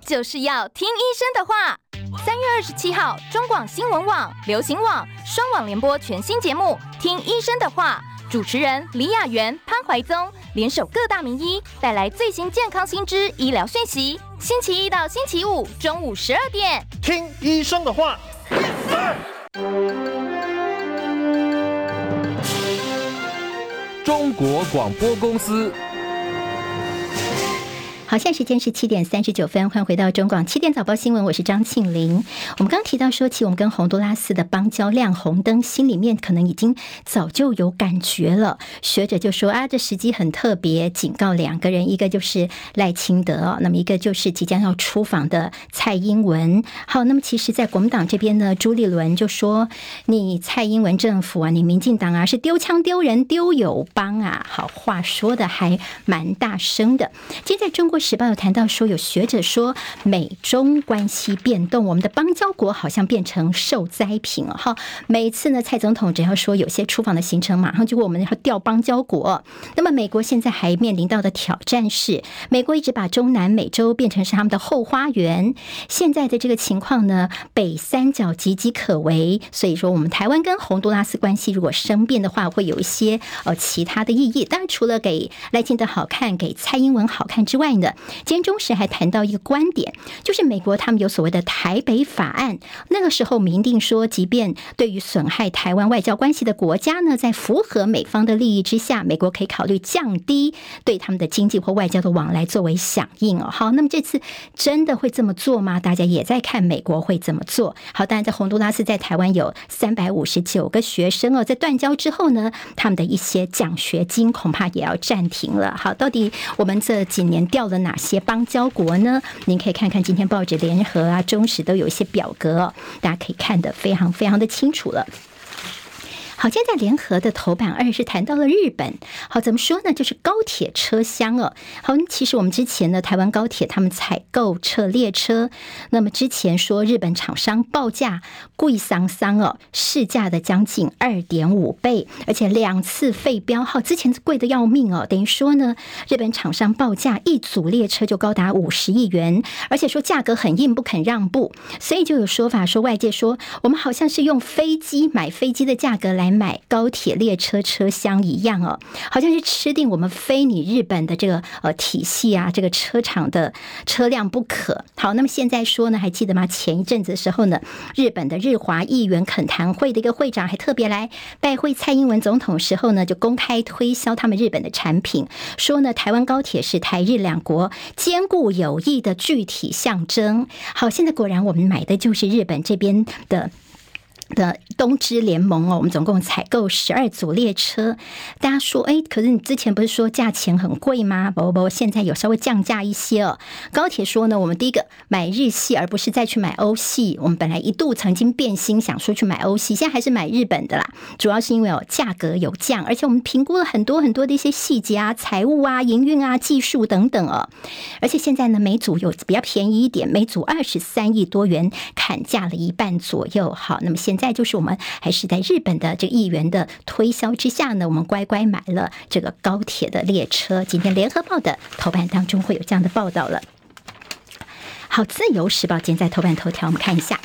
就是要听医生的话。三月二十七号，中广新闻网、流行网双网联播全新节目《听医生的话》，主持人李雅媛、潘怀宗联手各大名医，带来最新健康新知、医疗讯息。星期一到星期五中午十二点，听医生的话。中国广播公司。好，现在时间是七点三十九分，欢迎回到中广七点早报新闻，我是张庆玲。我们刚提到说起我们跟洪都拉斯的邦交亮红灯，心里面可能已经早就有感觉了。学者就说啊，这时机很特别，警告两个人，一个就是赖清德，那么一个就是即将要出访的蔡英文。好，那么其实，在国民党这边呢，朱立伦就说：“你蔡英文政府啊，你民进党啊，是丢枪丢人丢友邦啊。”好，话说的还蛮大声的。今天在中国。时报有谈到说，有学者说美中关系变动，我们的邦交国好像变成受灾品了哈。每次呢，蔡总统只要说有些出访的行程，马上就问我们要调邦交国。那么美国现在还面临到的挑战是，美国一直把中南美洲变成是他们的后花园。现在的这个情况呢，北三角岌岌可危。所以说，我们台湾跟洪都拉斯关系如果生变的话，会有一些呃其他的意义。当然，除了给赖清德好看，给蔡英文好看之外呢。今天中时还谈到一个观点，就是美国他们有所谓的台北法案。那个时候明定说，即便对于损害台湾外交关系的国家呢，在符合美方的利益之下，美国可以考虑降低对他们的经济或外交的往来作为响应哦。好，那么这次真的会这么做吗？大家也在看美国会怎么做。好，当然在洪都拉斯在台湾有三百五十九个学生哦，在断交之后呢，他们的一些奖学金恐怕也要暂停了。好，到底我们这几年掉了哪些邦交国呢？您可以看看今天报纸联合啊、中时都有一些表格，大家可以看得非常非常的清楚了。好，现在联合的头版二是谈到了日本。好，怎么说呢？就是高铁车厢哦。好，其实我们之前呢，台湾高铁他们采购车列车，那么之前说日本厂商报价贵桑桑哦，市价的将近二点五倍，而且两次废标号，之前贵的要命哦。等于说呢，日本厂商报价一组列车就高达五十亿元，而且说价格很硬，不肯让步，所以就有说法说，外界说我们好像是用飞机买飞机的价格来。买高铁列车车厢一样哦，好像是吃定我们非你日本的这个呃体系啊，这个车厂的车辆不可。好，那么现在说呢，还记得吗？前一阵子的时候呢，日本的日华议员恳谈会的一个会长还特别来拜会蔡英文总统时候呢，就公开推销他们日本的产品，说呢，台湾高铁是台日两国坚固友谊的具体象征。好，现在果然我们买的就是日本这边的。的东芝联盟哦，我们总共采购十二组列车。大家说，哎，可是你之前不是说价钱很贵吗？不不不，现在有稍微降价一些哦。高铁说呢，我们第一个买日系，而不是再去买欧系。我们本来一度曾经变心，想说去买欧系，现在还是买日本的啦。主要是因为哦，价格有降，而且我们评估了很多很多的一些细节啊、财务啊、营运啊、技术等等哦。而且现在呢，每组有比较便宜一点，每组二十三亿多元，砍价了一半左右。好，那么现在。再就是我们还是在日本的这个议员的推销之下呢，我们乖乖买了这个高铁的列车。今天联合报的头版当中会有这样的报道了。好，自由时报今天在头版头条，我们看一下。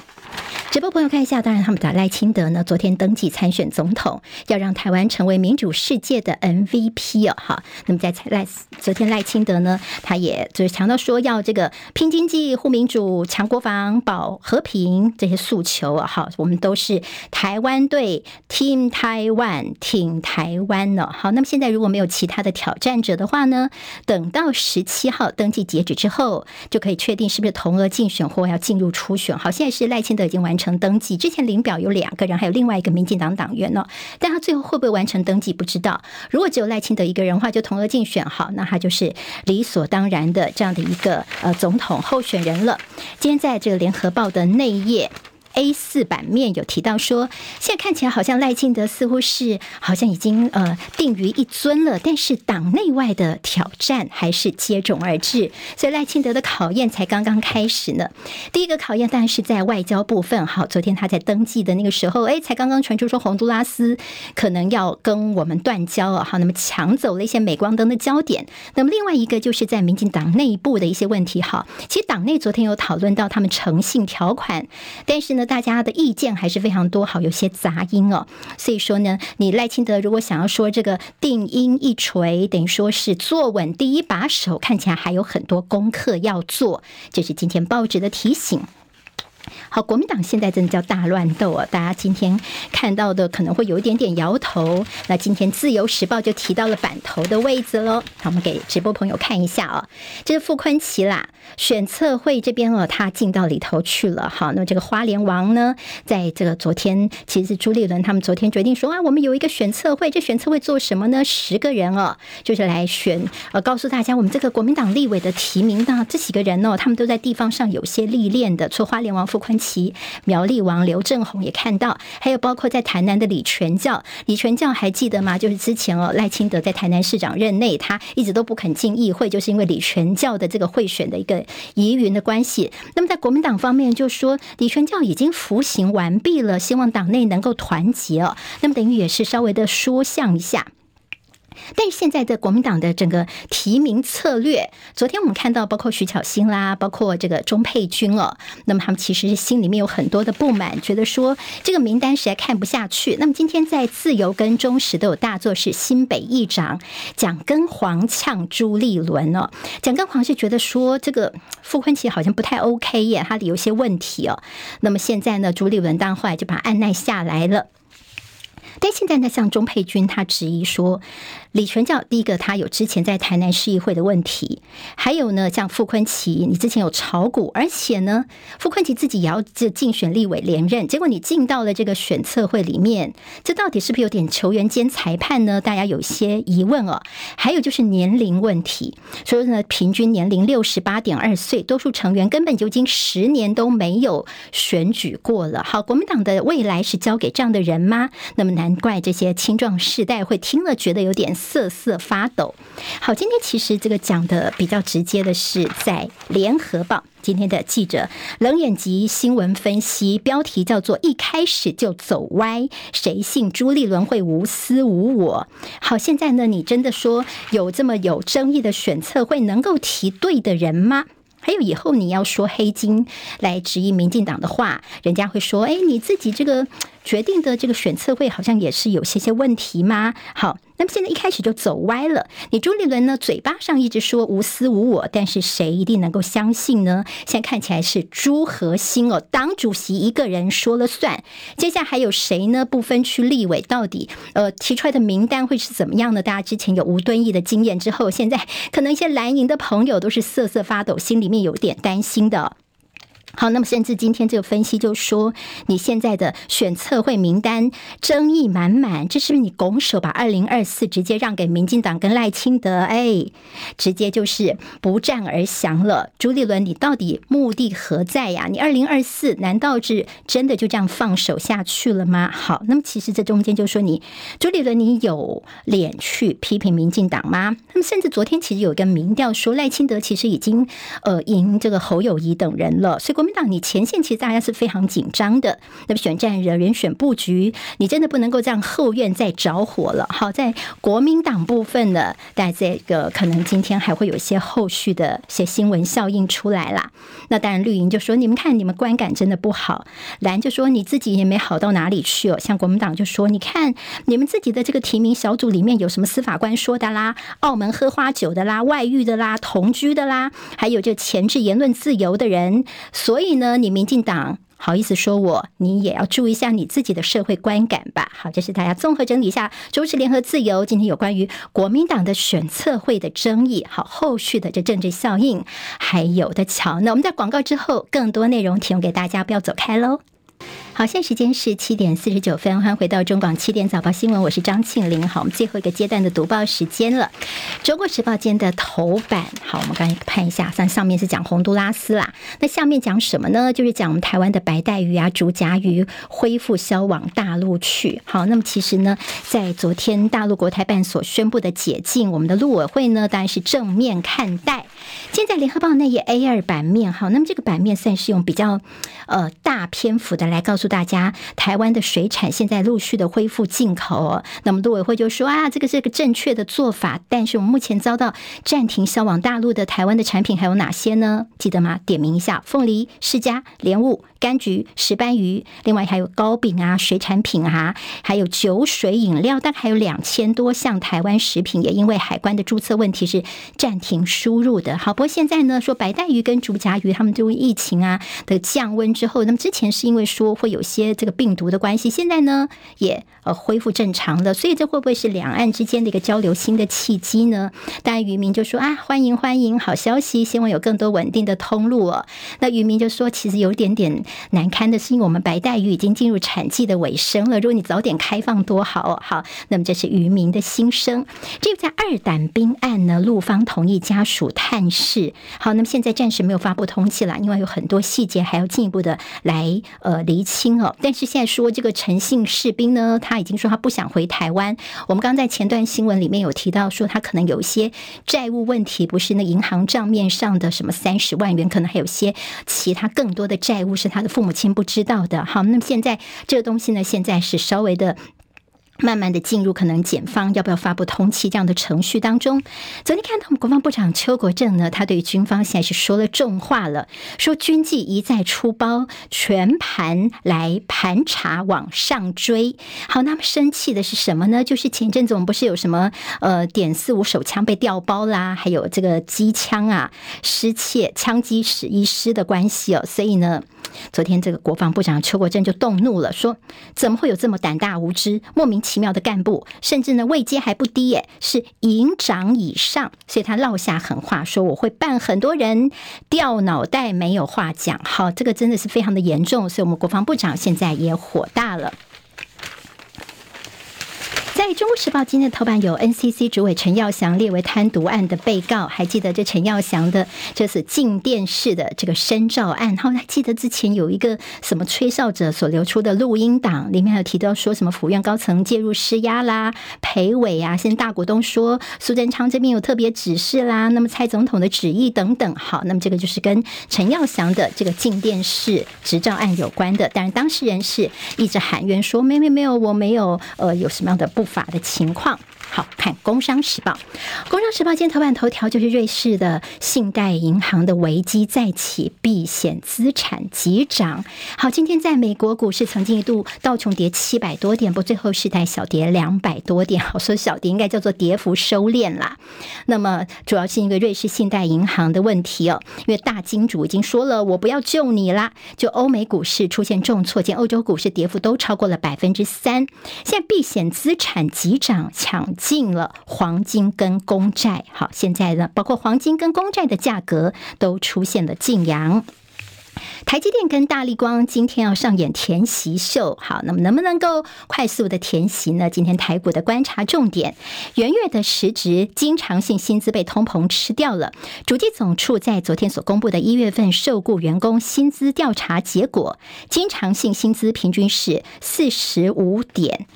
直播朋友看一下，当然他们的赖清德呢，昨天登记参选总统，要让台湾成为民主世界的 MVP 哦，哈。那么在赖昨天赖清德呢，他也就是强调说要这个拼经济、护民主、强国防、保和平这些诉求啊，好，我们都是台湾队，Team Taiwan，挺台湾呢。好，那么现在如果没有其他的挑战者的话呢，等到十七号登记截止之后，就可以确定是不是同额竞选或要进入初选。好，现在是赖清德已经完成登记，之前领表有两个人，还有另外一个民进党党员呢，但他最后会不会完成登记不知道。如果只有赖清德一个人的话，就同额竞选好，那他就是理所当然的这样的一个呃总统候选人了。今天在这个联合报的内页。A 四版面有提到说，现在看起来好像赖清德似乎是好像已经呃定于一尊了，但是党内外的挑战还是接踵而至，所以赖清德的考验才刚刚开始呢。第一个考验当然是在外交部分，好，昨天他在登记的那个时候，哎，才刚刚传出说洪都拉斯可能要跟我们断交啊，好，那么抢走了一些镁光灯的焦点。那么另外一个就是在民进党内部的一些问题，哈，其实党内昨天有讨论到他们诚信条款，但是呢。大家的意见还是非常多，好，有些杂音哦。所以说呢，你赖清德如果想要说这个定音一锤，等于说是坐稳第一把手，看起来还有很多功课要做。这是今天报纸的提醒。好，国民党现在真的叫大乱斗啊！大家今天看到的可能会有一点点摇头。那今天《自由时报》就提到了板头的位置喽。好，我们给直播朋友看一下啊、哦，这是傅坤奇啦，选策会这边哦，他进到里头去了。好，那这个花莲王呢，在这个昨天，其实是朱立伦他们昨天决定说啊，我们有一个选策会，这选策会做什么呢？十个人哦，就是来选呃，告诉大家我们这个国民党立委的提名的这几个人哦，他们都在地方上有些历练的，除花莲王傅崐萁。其苗栗王刘正宏也看到，还有包括在台南的李全教，李全教还记得吗？就是之前哦，赖清德在台南市长任内，他一直都不肯进议会，就是因为李全教的这个贿选的一个疑云的关系。那么在国民党方面，就说李全教已经服刑完毕了，希望党内能够团结哦。那么等于也是稍微的说项一下。但是现在的国民党的整个提名策略，昨天我们看到，包括徐巧芯啦，包括这个钟沛君哦，那么他们其实是心里面有很多的不满，觉得说这个名单实在看不下去。那么今天在自由跟中时都有大作，是新北议长蒋根煌呛朱立伦哦，蒋根煌是觉得说这个傅昆萁好像不太 OK 耶，他的有些问题哦。那么现在呢，朱立伦当后来就把他按捺下来了。但现在呢，像钟沛君他质疑说，李全教第一个他有之前在台南市议会的问题，还有呢，像傅崐萁，你之前有炒股，而且呢，傅崐萁自己也要这竞选立委连任，结果你进到了这个选策会里面，这到底是不是有点球员兼裁判呢？大家有些疑问哦。还有就是年龄问题，所以呢，平均年龄六十八点二岁，多数成员根本就已经十年都没有选举过了。好，国民党的未来是交给这样的人吗？那么。难怪这些青壮世代会听了觉得有点瑟瑟发抖。好，今天其实这个讲的比较直接的是在联合报今天的记者冷眼及新闻分析，标题叫做“一开始就走歪，谁信朱立伦会无私无我？”好，现在呢，你真的说有这么有争议的选测会能够提对的人吗？还有以后你要说黑金来质疑民进党的话，人家会说：“哎，你自己这个。”决定的这个选测会好像也是有些些问题吗？好，那么现在一开始就走歪了。你朱立伦呢，嘴巴上一直说无私无我，但是谁一定能够相信呢？现在看起来是朱核心哦，党主席一个人说了算。接下来还有谁呢？不分区立委到底呃提出来的名单会是怎么样呢？大家之前有吴敦义的经验之后，现在可能一些蓝营的朋友都是瑟瑟发抖，心里面有点担心的。好，那么甚至今天这个分析就说，你现在的选测会名单争议满满，这是不是你拱手把二零二四直接让给民进党跟赖清德？哎，直接就是不战而降了。朱立伦，你到底目的何在呀？你二零二四难道是真的就这样放手下去了吗？好，那么其实这中间就说你朱立伦，你有脸去批评民进党吗？那么甚至昨天其实有一个民调说赖清德其实已经呃赢这个侯友谊等人了，所以。国民党，你前线其实大家是非常紧张的。那么选战人人选布局，你真的不能够这样后院再着火了。好，在国民党部分呢，在这个可能今天还会有一些后续的一些新闻效应出来啦。那当然绿营就说：“你们看，你们观感真的不好。”蓝就说：“你自己也没好到哪里去哦。”像国民党就说：“你看，你们自己的这个提名小组里面有什么司法官说的啦，澳门喝花酒的啦，外遇的啦，同居的啦，还有这前置言论自由的人。”所所以呢，你民进党好意思说我，你也要注意一下你自己的社会观感吧。好，这是大家综合整理一下。中时联合自由今天有关于国民党的选测会的争议，好，后续的这政治效应还有的瞧。那我们在广告之后，更多内容提供给大家，不要走开喽。好，现在时间是七点四十九分，欢迎回到中广七点早报新闻，我是张庆玲。好，我们最后一个阶段的读报时间了。中国时报今天的头版，好，我们刚才看一下，上上面是讲洪都拉斯啦，那下面讲什么呢？就是讲我们台湾的白带鱼啊、竹筴鱼恢复销往大陆去。好，那么其实呢，在昨天大陆国台办所宣布的解禁，我们的陆委会呢，当然是正面看待。现在联合报那页 A 二版面，好，那么这个版面算是用比较呃大篇幅的来告诉。大家，台湾的水产现在陆续的恢复进口哦。那么陆委会就说啊，这个是个正确的做法。但是我们目前遭到暂停销往大陆的台湾的产品还有哪些呢？记得吗？点名一下：凤梨、释迦、莲雾、柑橘、石斑鱼，另外还有糕饼啊、水产品啊，还有酒水饮料，大概还有两千多项台湾食品，也因为海关的注册问题是暂停输入的。好，不过现在呢，说白带鱼跟竹荚鱼，他们这个疫情啊的降温之后，那么之前是因为说会有有些这个病毒的关系，现在呢也呃恢复正常了，所以这会不会是两岸之间的一个交流新的契机呢？当然渔民就说啊，欢迎欢迎，好消息，希望有更多稳定的通路哦。那渔民就说，其实有点点难堪的是，因为我们白带鱼已经进入产季的尾声了，如果你早点开放多好。好，那么这是渔民的心声。这个在二胆兵案呢，陆方同意家属探视。好，那么现在暂时没有发布通气了，因为有很多细节还要进一步的来呃厘清但是现在说这个陈姓士兵呢，他已经说他不想回台湾。我们刚在前段新闻里面有提到说，他可能有一些债务问题，不是那银行账面上的什么三十万元，可能还有些其他更多的债务是他的父母亲不知道的。好，那么现在这个东西呢，现在是稍微的。慢慢的进入可能检方要不要发布通缉这样的程序当中。昨天看到我们国防部长邱国正呢，他对军方现在是说了重话了，说军纪一再出包，全盘来盘查往上追。好，那么生气的是什么呢？就是前阵子我们不是有什么呃点四五手枪被调包啦，还有这个机枪啊失窃，枪击十一失的关系哦，所以呢。昨天，这个国防部长邱国正就动怒了，说：“怎么会有这么胆大无知、莫名其妙的干部？甚至呢，位阶还不低耶，是营长以上。”所以他落下狠话，说：“我会办很多人掉脑袋，没有话讲。”好，这个真的是非常的严重，所以我们国防部长现在也火大了。在中国时报今天的头版有 NCC 主委陈耀祥列为贪渎案的被告，还记得这陈耀祥的这是镜电视的这个深照案，后来记得之前有一个什么吹哨者所流出的录音档，里面还有提到说什么府院高层介入施压啦，裴伟啊，现在大股东说苏贞昌这边有特别指示啦，那么蔡总统的旨意等等，好，那么这个就是跟陈耀祥的这个镜电视执照案有关的，但是当事人是一直喊冤说没没没有，我没有呃有什么样的不。法的情况。好看，《工商时报》《工商时报》今天头版头条就是瑞士的信贷银行的危机再起，避险资产急涨。好，今天在美国股市曾经一度道琼跌七百多点，不最后是在小跌两百多点。好，说小跌应该叫做跌幅收敛啦。那么主要是一个瑞士信贷银行的问题哦，因为大金主已经说了，我不要救你啦。就欧美股市出现重挫，见欧洲股市跌幅都超过了百分之三。现在避险资产急涨，抢。进了黄金跟公债，好，现在呢，包括黄金跟公债的价格都出现了劲扬。台积电跟大力光今天要上演填席秀，好，那么能不能够快速的填席呢？今天台股的观察重点，元月的实值经常性薪资被通膨吃掉了。主计总处在昨天所公布的一月份受雇员工薪资调查结果，经常性薪资平均是四十五点。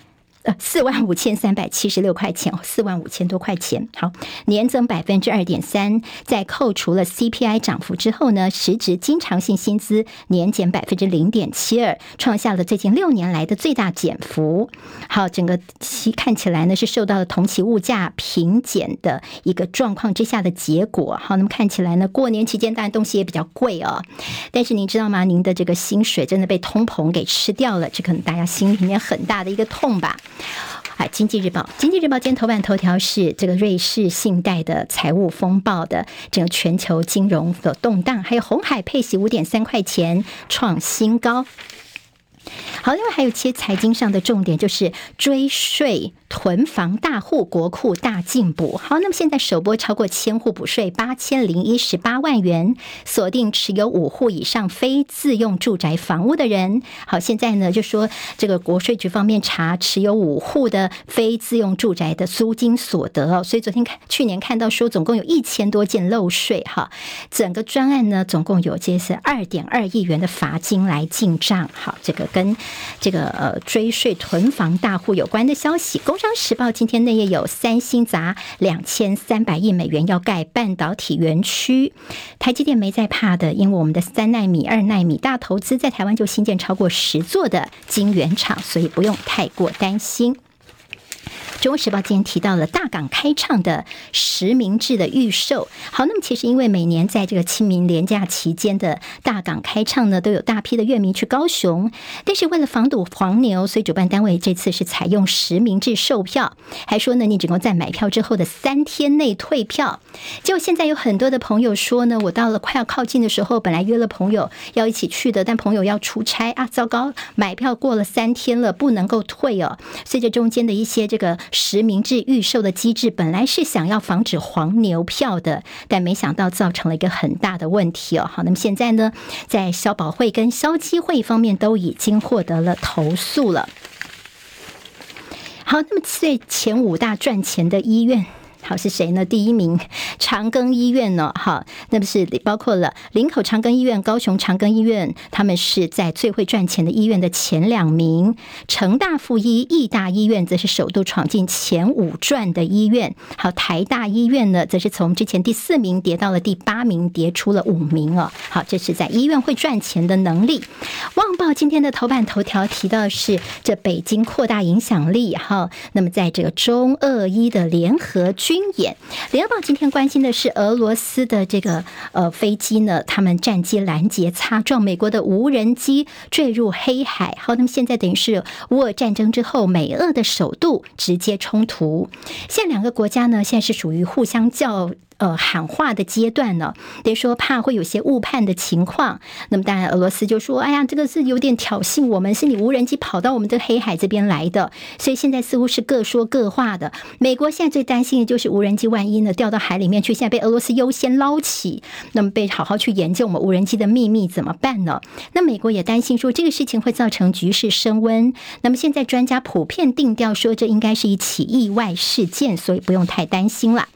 呃，四万五千三百七十六块钱，四万五千多块钱。好，年增百分之二点三，在扣除了 CPI 涨幅之后呢，实质经常性薪资年减百分之零点七二，创下了最近六年来的最大减幅。好，整个期看起来呢是受到了同期物价平减的一个状况之下的结果。好，那么看起来呢，过年期间当然东西也比较贵哦，但是您知道吗？您的这个薪水真的被通膨给吃掉了，这可能大家心里面很大的一个痛吧。啊，《经济日报》《经济日报》今天头版头条是这个瑞士信贷的财务风暴的整个全球金融的动荡，还有红海配息五点三块钱创新高。好，另外还有一些财经上的重点，就是追税。囤房大户国库大进补，好，那么现在首波超过千户补税八千零一十八万元，锁定持有五户以上非自用住宅房屋的人。好，现在呢就说这个国税局方面查持有五户的非自用住宅的租金所得，所以昨天看去年看到说总共有一千多件漏税哈，整个专案呢总共有这是二点二亿元的罚金来进账。好，这个跟这个呃追税囤房大户有关的消息，工。《商时报》今天内页有三星砸两千三百亿美元要盖半导体园区，台积电没在怕的，因为我们的三纳米、二纳米大投资在台湾就新建超过十座的晶圆厂，所以不用太过担心。中国时报今天提到了大港开唱的实名制的预售。好，那么其实因为每年在这个清明连假期间的大港开唱呢，都有大批的乐迷去高雄。但是为了防堵黄牛，所以主办单位这次是采用实名制售票，还说呢，你只能在买票之后的三天内退票。结果现在有很多的朋友说呢，我到了快要靠近的时候，本来约了朋友要一起去的，但朋友要出差啊，糟糕，买票过了三天了，不能够退哦。随着中间的一些这个实名制预售的机制，本来是想要防止黄牛票的，但没想到造成了一个很大的问题哦。好，那么现在呢，在消保会跟消基会方面都已经获得了投诉了。好，那么最前五大赚钱的医院。好，是谁呢？第一名长庚医院呢？好，那不是包括了林口长庚医院、高雄长庚医院，他们是在最会赚钱的医院的前两名。成大附医、义大医院则是首度闯进前五赚的医院。好，台大医院呢，则是从之前第四名跌到了第八名，跌出了五名哦。好，这是在医院会赚钱的能力。旺报今天的头版头条提到是这北京扩大影响力。好，那么在这个中俄医的联合军演，联合报今天关心的是俄罗斯的这个呃飞机呢，他们战机拦截擦撞美国的无人机坠入黑海。好，那么现在等于是乌俄战争之后，美俄的首度直接冲突。现在两个国家呢，现在是属于互相较。呃，喊话的阶段呢，得说怕会有些误判的情况。那么当然，俄罗斯就说：“哎呀，这个是有点挑衅，我们是你无人机跑到我们的黑海这边来的。”所以现在似乎是各说各话的。美国现在最担心的就是无人机万一呢掉到海里面去，现在被俄罗斯优先捞起，那么被好好去研究我们无人机的秘密怎么办呢？那美国也担心说这个事情会造成局势升温。那么现在专家普遍定调说，这应该是一起意外事件，所以不用太担心了。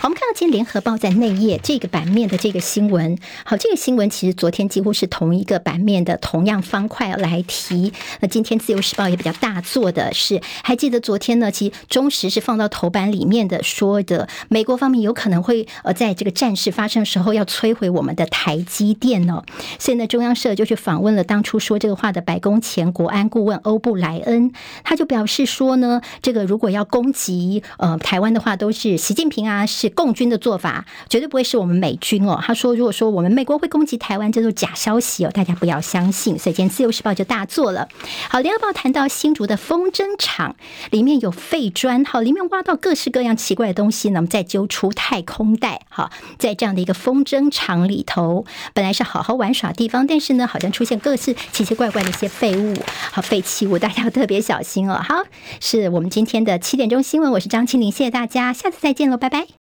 好，我们看到今天联合报在内页这个版面的这个新闻。好，这个新闻其实昨天几乎是同一个版面的同样方块来提。那今天自由时报也比较大做的是，还记得昨天呢？其实中时是放到头版里面的，说的美国方面有可能会呃在这个战事发生的时候要摧毁我们的台积电哦。所以呢，中央社就去访问了当初说这个话的白宫前国安顾问欧布莱恩，他就表示说呢，这个如果要攻击呃台湾的话，都是习近平啊是。共军的做法绝对不会是我们美军哦。他说，如果说我们美国会攻击台湾，这都是假消息哦，大家不要相信。所以今天自由时报就大做了。好，联合报谈到新竹的风筝厂里面有废砖，好，里面挖到各式各样奇怪的东西，那么再揪出太空袋。好，在这样的一个风筝厂里头，本来是好好玩耍地方，但是呢，好像出现各式奇奇怪怪的一些废物，好废弃物，大家要特别小心哦。好，是我们今天的七点钟新闻，我是张庆玲，谢谢大家，下次再见喽，拜拜。